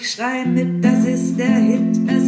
Ich schrei mit, das ist der Hit. Es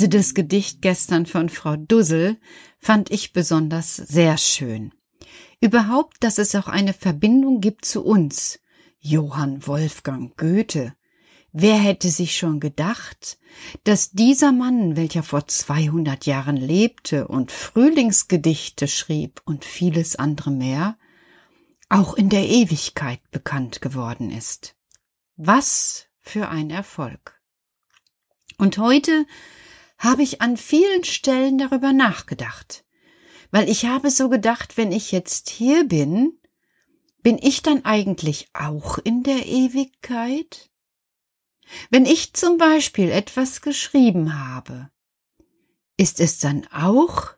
Also das Gedicht gestern von Frau Dussel fand ich besonders sehr schön. Überhaupt, dass es auch eine Verbindung gibt zu uns. Johann Wolfgang Goethe. Wer hätte sich schon gedacht, dass dieser Mann, welcher vor 200 Jahren lebte und Frühlingsgedichte schrieb und vieles andere mehr, auch in der Ewigkeit bekannt geworden ist. Was für ein Erfolg. Und heute habe ich an vielen Stellen darüber nachgedacht, weil ich habe so gedacht, wenn ich jetzt hier bin, bin ich dann eigentlich auch in der Ewigkeit? Wenn ich zum Beispiel etwas geschrieben habe, ist es dann auch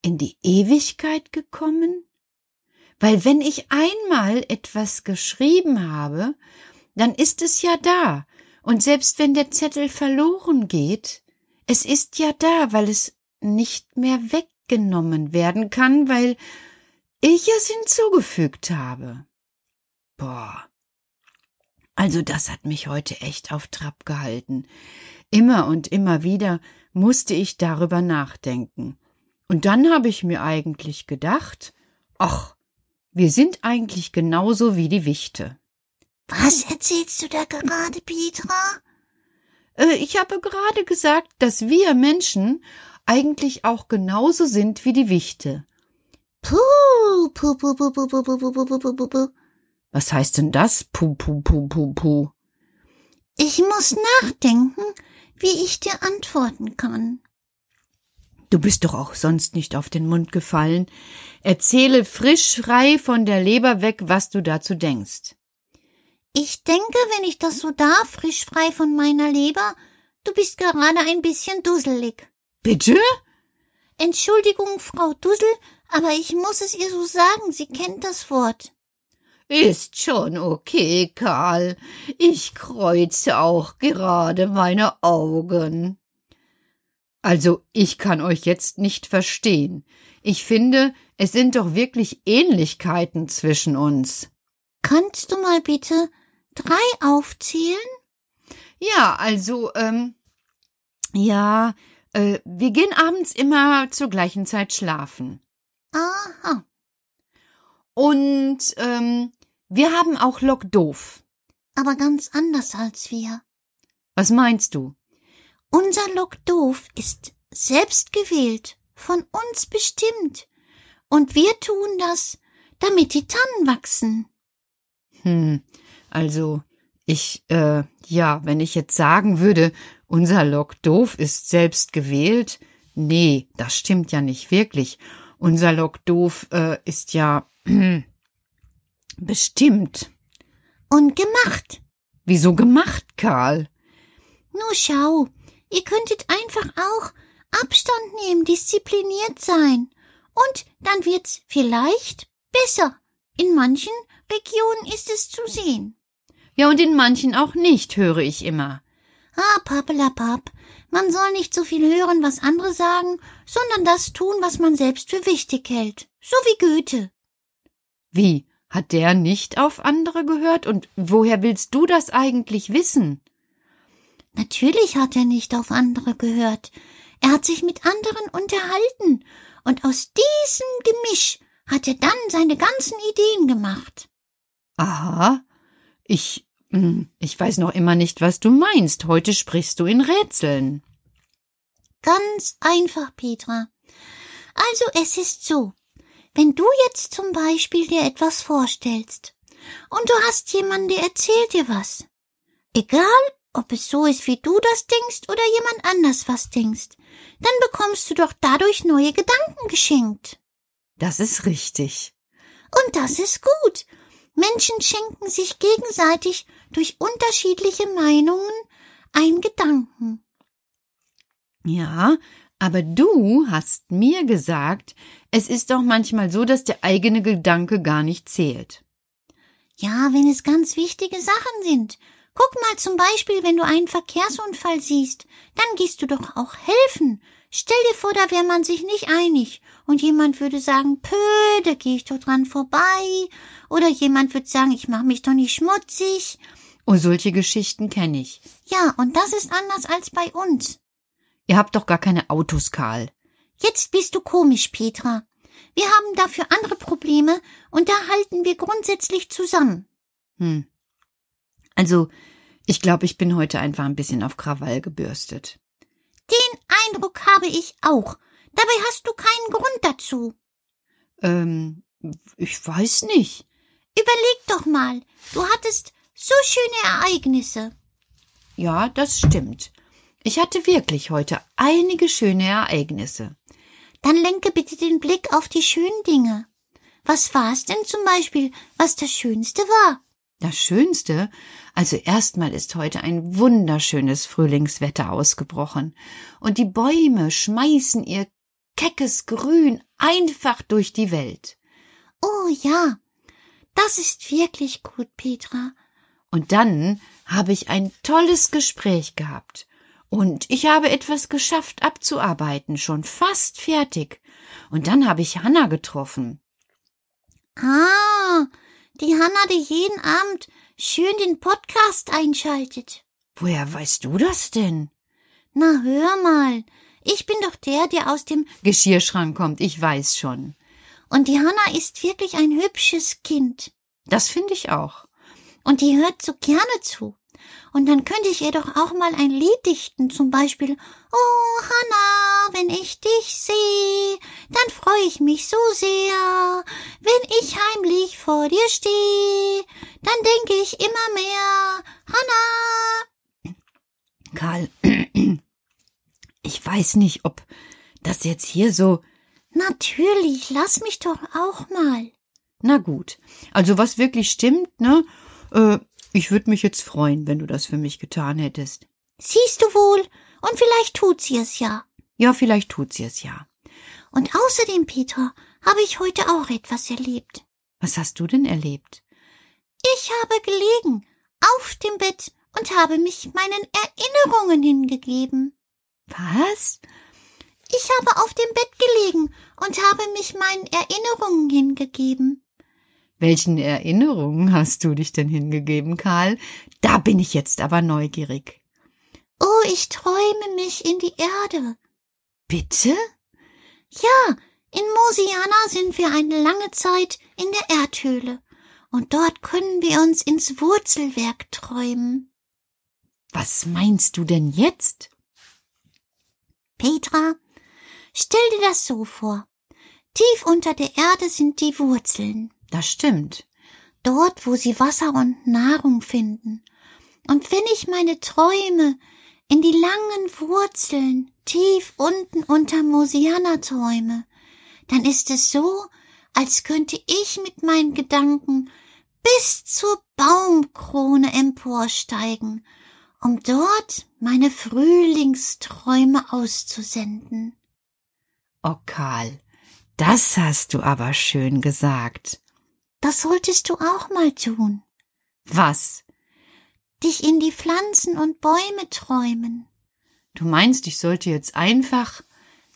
in die Ewigkeit gekommen? Weil wenn ich einmal etwas geschrieben habe, dann ist es ja da, und selbst wenn der Zettel verloren geht, es ist ja da, weil es nicht mehr weggenommen werden kann, weil ich es hinzugefügt habe. Boah. Also das hat mich heute echt auf Trab gehalten. Immer und immer wieder musste ich darüber nachdenken. Und dann habe ich mir eigentlich gedacht, ach, wir sind eigentlich genauso wie die Wichte. Was erzählst du da gerade, Petra? Äh, ich habe gerade gesagt, dass wir Menschen eigentlich auch genauso sind wie die Wichte. Puh, puh, puh, puh, puh, puh, puh, puh, puh, puh, puh. Was heißt denn das? Puh, puh, puh, puh, puh. Ich muss nachdenken, wie ich dir antworten kann. Du bist doch auch sonst nicht auf den Mund gefallen. Erzähle frisch frei von der Leber weg, was du dazu denkst. Ich denke, wenn ich das so darf, frisch frei von meiner Leber, du bist gerade ein bisschen dusselig. Bitte? Entschuldigung, Frau Dussel, aber ich muss es ihr so sagen, sie kennt das Wort. Ist schon okay, Karl. Ich kreuze auch gerade meine Augen. Also, ich kann euch jetzt nicht verstehen. Ich finde, es sind doch wirklich Ähnlichkeiten zwischen uns. Kannst du mal bitte drei aufzählen? Ja, also, ähm, ja, äh, wir gehen abends immer zur gleichen Zeit schlafen. Aha. Und, ähm, wir haben auch Lock doof. Aber ganz anders als wir. Was meinst du? Unser Lock doof ist selbst gewählt, von uns bestimmt. Und wir tun das, damit die Tannen wachsen. Hm, also, ich, äh, ja, wenn ich jetzt sagen würde, unser Lock doof ist selbst gewählt, nee, das stimmt ja nicht wirklich. Unser Lock doof äh, ist ja bestimmt. Und gemacht. Wieso gemacht, Karl? Nur schau, ihr könntet einfach auch Abstand nehmen, diszipliniert sein. Und dann wird's vielleicht besser. In manchen Regionen ist es zu sehen. Ja, und in manchen auch nicht, höre ich immer. Ah, pappelapapp. Man soll nicht so viel hören, was andere sagen, sondern das tun, was man selbst für wichtig hält. So wie Goethe. Wie? Hat der nicht auf andere gehört? Und woher willst du das eigentlich wissen? Natürlich hat er nicht auf andere gehört. Er hat sich mit anderen unterhalten, und aus diesem Gemisch hat er dann seine ganzen Ideen gemacht. Aha. Ich, hm, ich weiß noch immer nicht, was du meinst. Heute sprichst du in Rätseln. Ganz einfach, Petra. Also es ist so, wenn du jetzt zum Beispiel dir etwas vorstellst und du hast jemanden, der erzählt dir was, egal ob es so ist, wie du das denkst oder jemand anders was denkst, dann bekommst du doch dadurch neue Gedanken geschenkt. Das ist richtig. Und das ist gut. Menschen schenken sich gegenseitig durch unterschiedliche Meinungen einen Gedanken. Ja, aber du hast mir gesagt, es ist doch manchmal so, dass der eigene Gedanke gar nicht zählt. Ja, wenn es ganz wichtige Sachen sind. Guck mal zum Beispiel, wenn du einen Verkehrsunfall siehst, dann gehst du doch auch helfen. Stell dir vor, da wäre man sich nicht einig und jemand würde sagen, pö, da gehe ich doch dran vorbei. Oder jemand würde sagen, ich mache mich doch nicht schmutzig. Oh, solche Geschichten kenne ich. Ja, und das ist anders als bei uns. Ihr habt doch gar keine Autos, Karl. Jetzt bist du komisch, Petra. Wir haben dafür andere Probleme und da halten wir grundsätzlich zusammen. Hm. Also, ich glaube, ich bin heute einfach ein bisschen auf Krawall gebürstet. Habe ich auch. Dabei hast du keinen Grund dazu. Ähm, ich weiß nicht. Überleg doch mal, du hattest so schöne Ereignisse. Ja, das stimmt. Ich hatte wirklich heute einige schöne Ereignisse. Dann lenke bitte den Blick auf die schönen Dinge. Was war es denn zum Beispiel, was das Schönste war? Das Schönste? Also erstmal ist heute ein wunderschönes Frühlingswetter ausgebrochen, und die Bäume schmeißen ihr keckes Grün einfach durch die Welt. Oh ja, das ist wirklich gut, Petra. Und dann habe ich ein tolles Gespräch gehabt. Und ich habe etwas geschafft abzuarbeiten, schon fast fertig. Und dann habe ich Hanna getroffen. Ah, die Hanna, die jeden Abend schön den Podcast einschaltet. Woher weißt du das denn? Na, hör mal. Ich bin doch der, der aus dem Geschirrschrank kommt, ich weiß schon. Und die Hanna ist wirklich ein hübsches Kind. Das finde ich auch. Und die hört so gerne zu. Und dann könnte ich ihr doch auch mal ein Lied dichten, zum Beispiel Oh Hanna, wenn ich dich sehe, dann freue ich mich so sehr. Wenn ich heimlich vor dir stehe, dann denke ich immer mehr Hanna. Karl, ich weiß nicht, ob das jetzt hier so. Natürlich, lass mich doch auch mal. Na gut. Also was wirklich stimmt, ne? Äh, ich würde mich jetzt freuen, wenn du das für mich getan hättest. Siehst du wohl, und vielleicht tut sie es ja. Ja, vielleicht tut sie es ja. Und außerdem, Peter, habe ich heute auch etwas erlebt. Was hast du denn erlebt? Ich habe gelegen, auf dem Bett und habe mich meinen Erinnerungen hingegeben. Was? Ich habe auf dem Bett gelegen und habe mich meinen Erinnerungen hingegeben. Welchen Erinnerungen hast du dich denn hingegeben, Karl? Da bin ich jetzt aber neugierig. Oh, ich träume mich in die Erde. Bitte? Ja, in Mosiana sind wir eine lange Zeit in der Erdhöhle. Und dort können wir uns ins Wurzelwerk träumen. Was meinst du denn jetzt? Petra, stell dir das so vor. Tief unter der Erde sind die Wurzeln. Das stimmt. Dort, wo sie Wasser und Nahrung finden. Und wenn ich meine Träume in die langen Wurzeln tief unten unter Mosiana träume, dann ist es so, als könnte ich mit meinen Gedanken bis zur Baumkrone emporsteigen, um dort meine Frühlingsträume auszusenden. Oh Karl, das hast du aber schön gesagt. Das solltest du auch mal tun. Was? Dich in die Pflanzen und Bäume träumen. Du meinst, ich sollte jetzt einfach.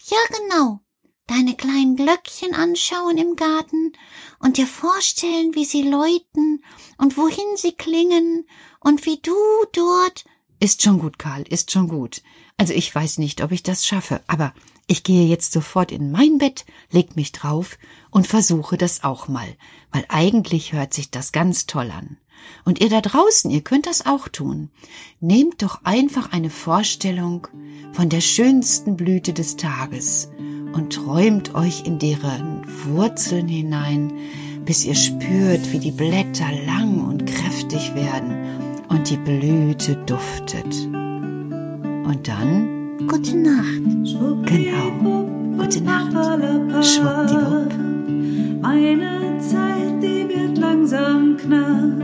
Ja, genau. Deine kleinen Glöckchen anschauen im Garten und dir vorstellen, wie sie läuten und wohin sie klingen und wie du dort. Ist schon gut, Karl, ist schon gut. Also ich weiß nicht, ob ich das schaffe, aber ich gehe jetzt sofort in mein Bett, leg mich drauf und versuche das auch mal, weil eigentlich hört sich das ganz toll an. Und ihr da draußen, ihr könnt das auch tun. Nehmt doch einfach eine Vorstellung von der schönsten Blüte des Tages und träumt euch in deren Wurzeln hinein, bis ihr spürt, wie die Blätter lang und kräftig werden und die Blüte duftet. Und dann Gute Nacht. Genau. Gute Nacht. Schwuppdiwupp. Meine Zeit, die wird langsam knapp,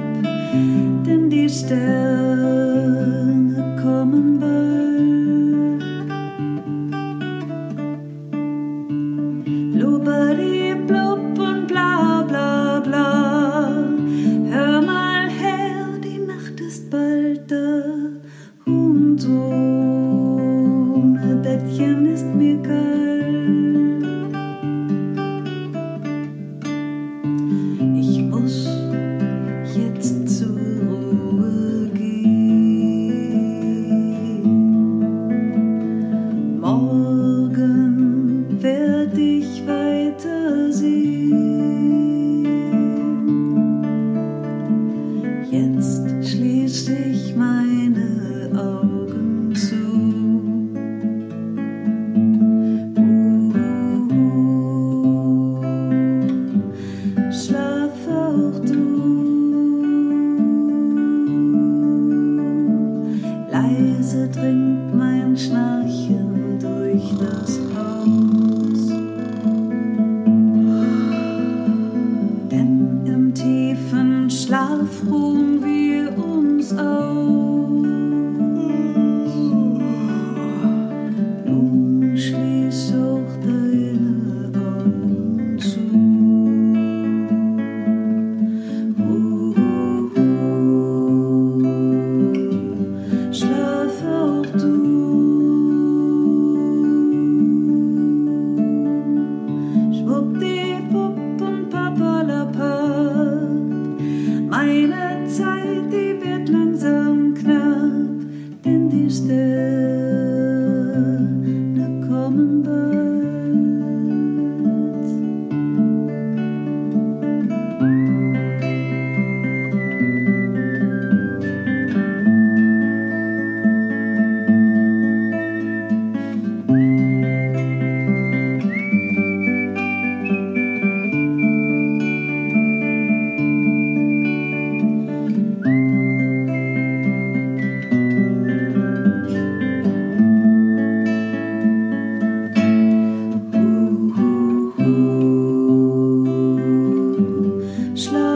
denn die Sterne Jetzt schließ ich meine Augen zu. Schlaf auch du. Leise dringt mein Schnarchen durch das Schlaf